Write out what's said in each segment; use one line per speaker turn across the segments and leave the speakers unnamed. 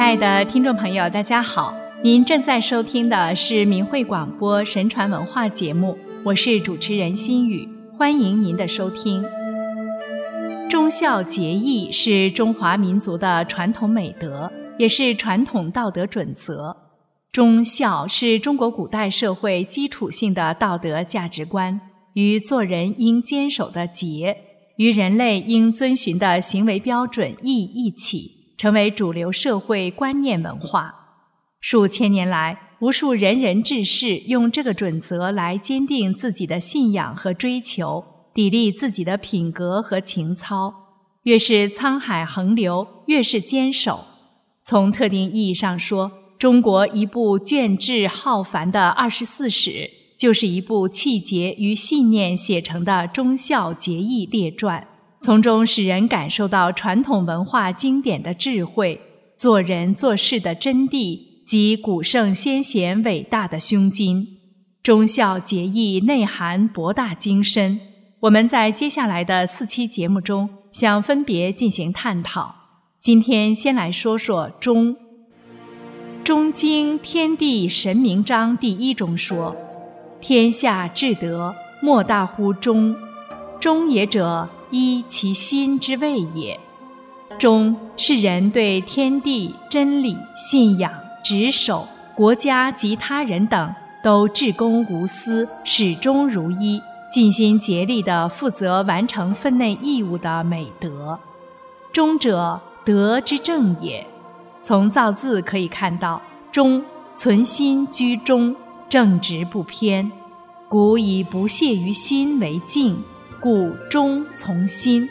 亲爱的听众朋友，大家好！您正在收听的是明慧广播神传文化节目，我是主持人心雨，欢迎您的收听。忠孝节义是中华民族的传统美德，也是传统道德准则。忠孝是中国古代社会基础性的道德价值观，与做人应坚守的节，与人类应遵循的行为标准义一起。成为主流社会观念文化，数千年来，无数仁人志士用这个准则来坚定自己的信仰和追求，砥砺自己的品格和情操。越是沧海横流，越是坚守。从特定意义上说，中国一部卷帙浩繁的二十四史，就是一部气节与信念写成的忠孝节义列传。从中使人感受到传统文化经典的智慧，做人做事的真谛及古圣先贤伟大的胸襟。忠孝节义内涵博大精深，我们在接下来的四期节目中想分别进行探讨。今天先来说说忠。《中经·天地神明章》第一中说：“天下至德，莫大乎忠。忠也者。”依其心之谓也，忠是人对天地真理信仰、职守国家及他人等都至公无私、始终如一、尽心竭力地负责完成分内义务的美德。忠者，德之正也。从造字可以看到，忠存心居中，正直不偏。古以不懈于心为敬。故忠从心，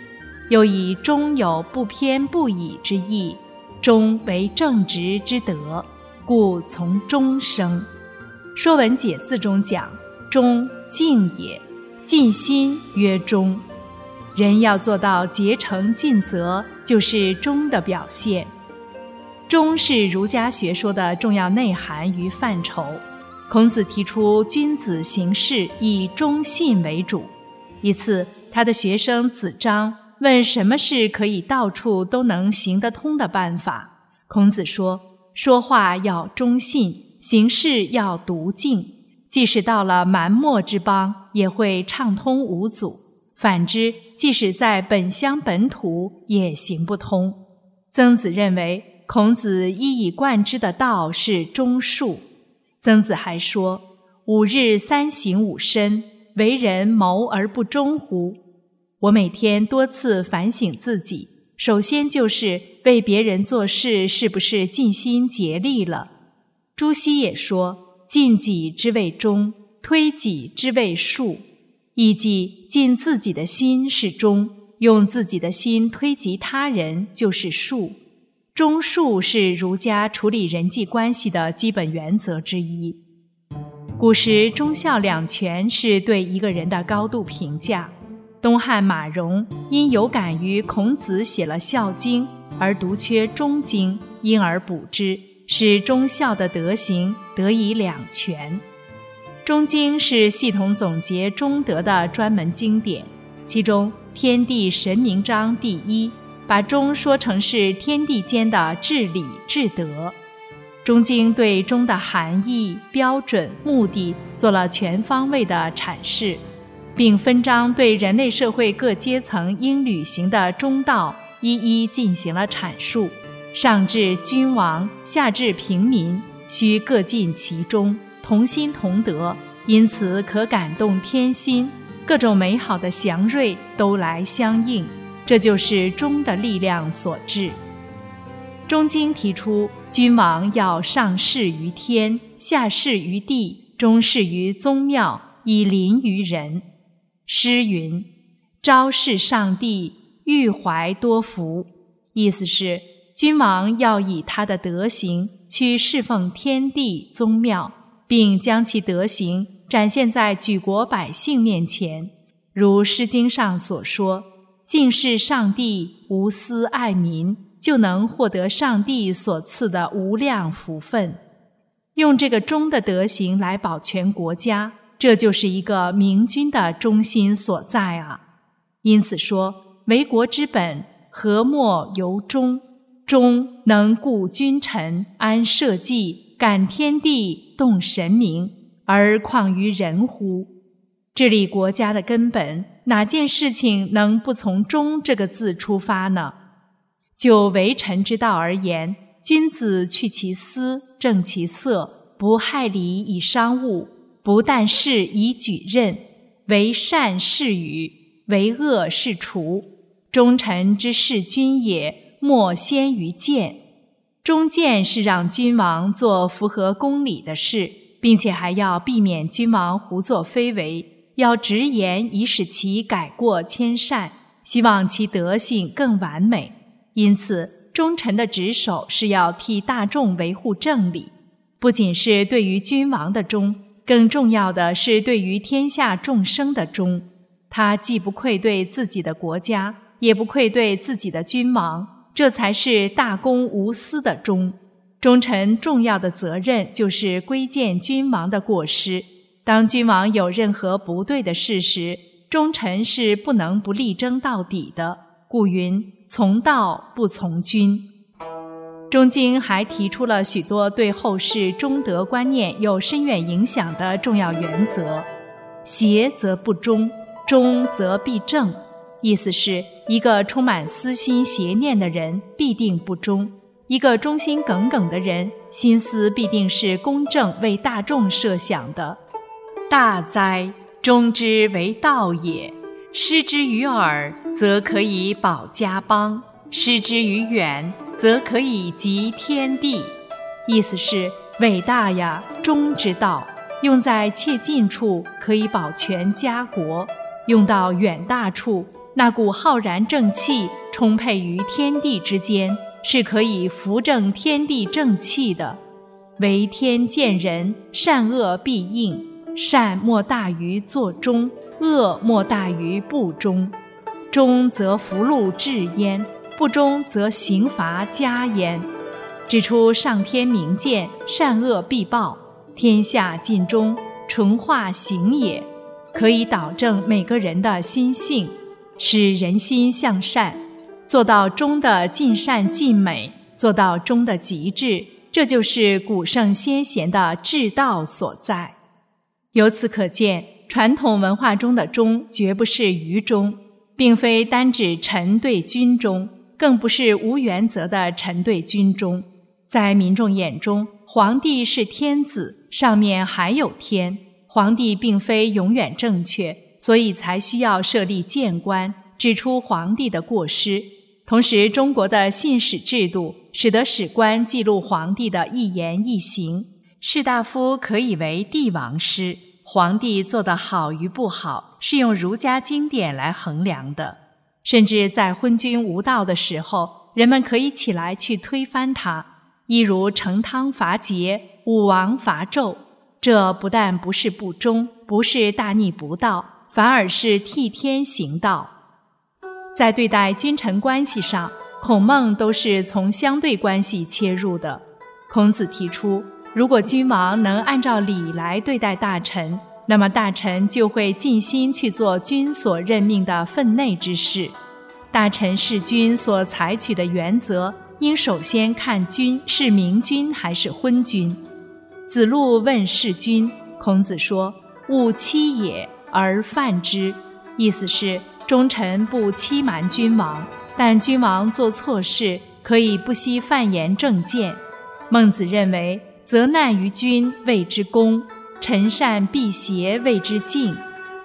又以忠有不偏不倚之意，忠为正直之德，故从忠生。《说文解字》中讲：“忠，敬也，尽心曰忠。”人要做到竭诚尽责，就是忠的表现。忠是儒家学说的重要内涵与范畴。孔子提出，君子行事以忠信为主。一次，他的学生子张问：“什么是可以到处都能行得通的办法？”孔子说：“说话要忠信，行事要笃敬。即使到了蛮漠之邦，也会畅通无阻；反之，即使在本乡本土，也行不通。”曾子认为，孔子一以贯之的道是忠恕。曾子还说：“五日三省吾身。”为人谋而不忠乎？我每天多次反省自己，首先就是为别人做事是不是尽心竭力了。朱熹也说：“尽己之谓忠，推己之谓恕。”以即尽自己的心是忠，用自己的心推及他人就是恕。忠恕是儒家处理人际关系的基本原则之一。古时忠孝两全是对一个人的高度评价。东汉马融因有感于孔子写了《孝经》，而独缺《忠经》，因而补之，使忠孝的德行得以两全。《忠经》是系统总结忠德的专门经典，其中《天地神明章》第一，把忠说成是天地间的治理治德。中经对忠的含义、标准、目的做了全方位的阐释，并分章对人类社会各阶层应履行的忠道一一进行了阐述。上至君王，下至平民，需各尽其忠，同心同德，因此可感动天心，各种美好的祥瑞都来相应。这就是忠的力量所致。中经提出，君王要上事于天，下事于地，中事于宗庙，以临于人。诗云：“昭示上帝，欲怀多福。”意思是，君王要以他的德行去侍奉天地宗庙，并将其德行展现在举国百姓面前，如《诗经》上所说：“敬事上帝，无私爱民。”就能获得上帝所赐的无量福分，用这个忠的德行来保全国家，这就是一个明君的忠心所在啊！因此说，为国之本，和莫由忠。忠能固君臣，安社稷，感天地，动神明，而况于人乎？治理国家的根本，哪件事情能不从“忠”这个字出发呢？就为臣之道而言，君子去其私，正其色，不害礼以伤物，不但事以举任，为善是与，为恶是除。忠臣之事君也。莫先于谏，忠谏是让君王做符合公理的事，并且还要避免君王胡作非为，要直言以使其改过迁善，希望其德性更完美。因此，忠臣的职守是要替大众维护正理，不仅是对于君王的忠，更重要的是对于天下众生的忠。他既不愧对自己的国家，也不愧对自己的君王。这才是大公无私的忠。忠臣重要的责任就是规谏君王的过失。当君王有任何不对的事时，忠臣是不能不力争到底的。古云：“从道不从君。”中经还提出了许多对后世忠德观念有深远影响的重要原则：邪则不忠，忠则必正。意思是一个充满私心邪念的人必定不忠；一个忠心耿耿的人心思必定是公正、为大众设想的。大哉，忠之为道也！失之于耳，则可以保家邦；失之于远，则可以及天地。意思是伟大呀，忠之道用在切近处可以保全家国，用到远大处。那股浩然正气充沛于天地之间，是可以扶正天地正气的。为天见人，善恶必应，善莫大于作忠，恶莫大于不忠。忠则福禄至焉，不忠则刑罚加焉。指出上天明鉴，善恶必报，天下尽忠，纯化行也，可以导正每个人的心性。使人心向善，做到忠的尽善尽美，做到忠的极致，这就是古圣先贤的至道所在。由此可见，传统文化中的忠，绝不是愚忠，并非单指臣对君忠，更不是无原则的臣对君忠。在民众眼中，皇帝是天子，上面还有天，皇帝并非永远正确。所以才需要设立谏官，指出皇帝的过失。同时，中国的信史制度使得史官记录皇帝的一言一行，士大夫可以为帝王师。皇帝做得好与不好，是用儒家经典来衡量的。甚至在昏君无道的时候，人们可以起来去推翻他。一如成汤伐桀，武王伐纣，这不但不是不忠，不是大逆不道。反而是替天行道，在对待君臣关系上，孔孟都是从相对关系切入的。孔子提出，如果君王能按照礼来对待大臣，那么大臣就会尽心去做君所任命的分内之事。大臣弑君所采取的原则，应首先看君是明君还是昏君。子路问弑君，孔子说：“勿欺也。”而犯之，意思是忠臣不欺瞒君王，但君王做错事，可以不惜犯言正谏。孟子认为，责难于君谓之公，臣善避邪谓之敬。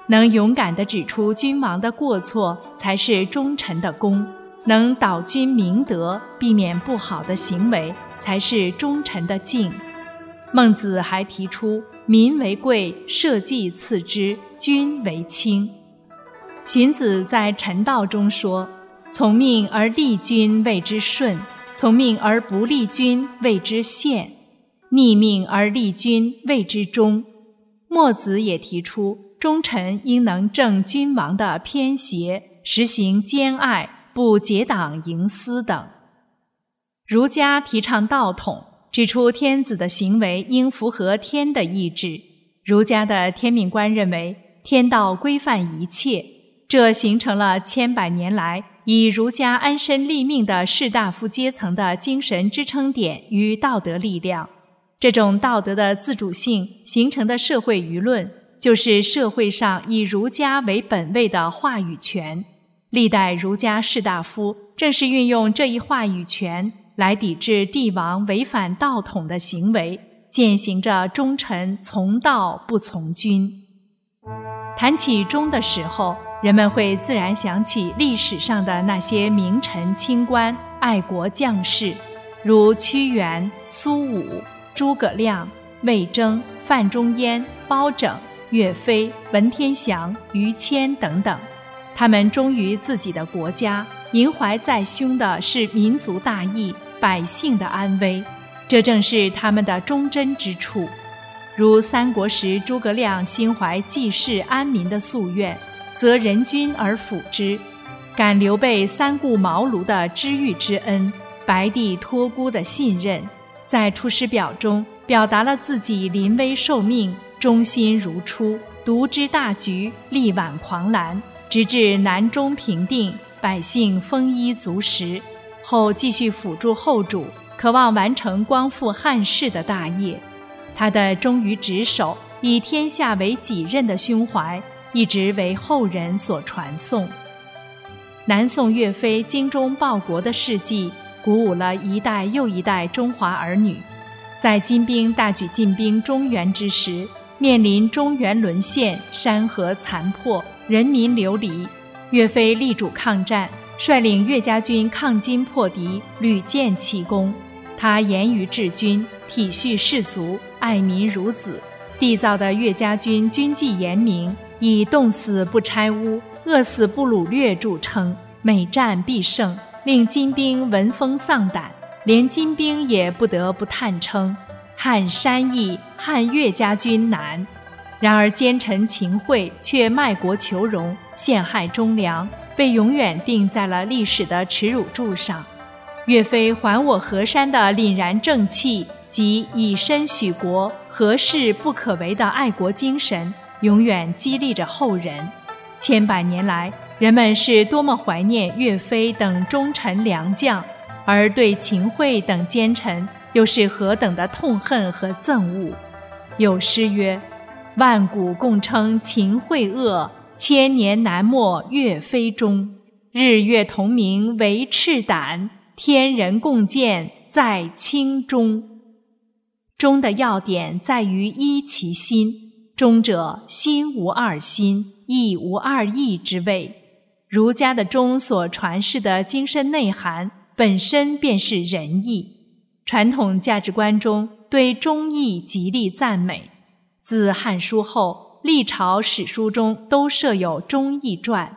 能勇敢地指出君王的过错，才是忠臣的功；能导君明德，避免不好的行为，才是忠臣的敬。孟子还提出。民为贵，社稷次之，君为轻。荀子在《臣道》中说：“从命而立君谓之顺，从命而不立君谓之宪，逆命而立君谓之忠。”墨子也提出，忠臣应能正君王的偏邪，实行兼爱，不结党营私等。儒家提倡道统。指出天子的行为应符合天的意志。儒家的天命观认为，天道规范一切，这形成了千百年来以儒家安身立命的士大夫阶层的精神支撑点与道德力量。这种道德的自主性形成的社会舆论，就是社会上以儒家为本位的话语权。历代儒家士大夫正是运用这一话语权来抵制帝王违反道统的行为，践行着忠臣从道不从君。谈起忠的时候，人们会自然想起历史上的那些名臣清官、爱国将士，如屈原、苏武。诸葛亮、魏征、范仲淹、包拯、岳飞、文天祥、于谦等等，他们忠于自己的国家，萦怀在胸的是民族大义、百姓的安危，这正是他们的忠贞之处。如三国时诸葛亮心怀济世安民的夙愿，则仁君而辅之；感刘备三顾茅庐的知遇之恩，白帝托孤的信任。在《出师表》中，表达了自己临危受命、忠心如初、独知大局、力挽狂澜，直至南中平定，百姓丰衣足食，后继续辅助后主，渴望完成光复汉室的大业。他的忠于职守、以天下为己任的胸怀，一直为后人所传颂。南宋岳飞精忠报国的事迹。鼓舞了一代又一代中华儿女，在金兵大举进兵中原之时，面临中原沦陷、山河残破、人民流离，岳飞力主抗战，率领岳家军抗金破敌，屡建奇功。他严于治军，体恤士卒，爱民如子，缔造的岳家军军纪严明，以冻死不拆屋、饿死不掳掠著称，每战必胜。令金兵闻风丧胆，连金兵也不得不叹称：“汉山易，汉岳家军难。”然而奸臣秦桧却卖国求荣，陷害忠良，被永远钉在了历史的耻辱柱上。岳飞还我河山的凛然正气及以身许国、何事不可为的爱国精神，永远激励着后人。千百年来。人们是多么怀念岳飞等忠臣良将，而对秦桧等奸臣又是何等的痛恨和憎恶。有诗曰：“万古共称秦桧恶，千年难没岳飞忠。日月同明为赤胆，天人共鉴在清中。”忠的要点在于一其心，忠者心无二心，义无二意之谓。儒家的忠所传世的精神内涵，本身便是仁义。传统价值观中对忠义极力赞美。自《汉书》后，历朝史书中都设有忠义传。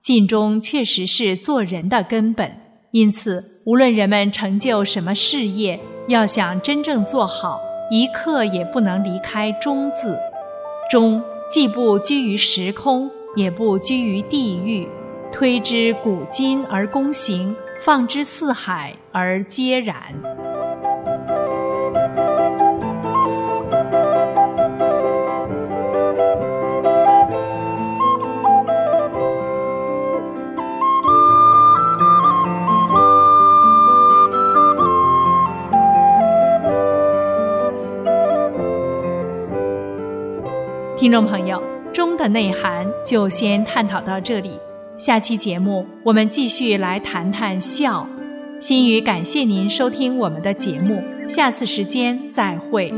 尽忠确实是做人的根本，因此，无论人们成就什么事业，要想真正做好，一刻也不能离开“忠”字。忠既不居于时空，也不居于地域。推之古今而公行，放之四海而皆然。听众朋友，忠的内涵就先探讨到这里。下期节目，我们继续来谈谈孝。心语感谢您收听我们的节目，下次时间再会。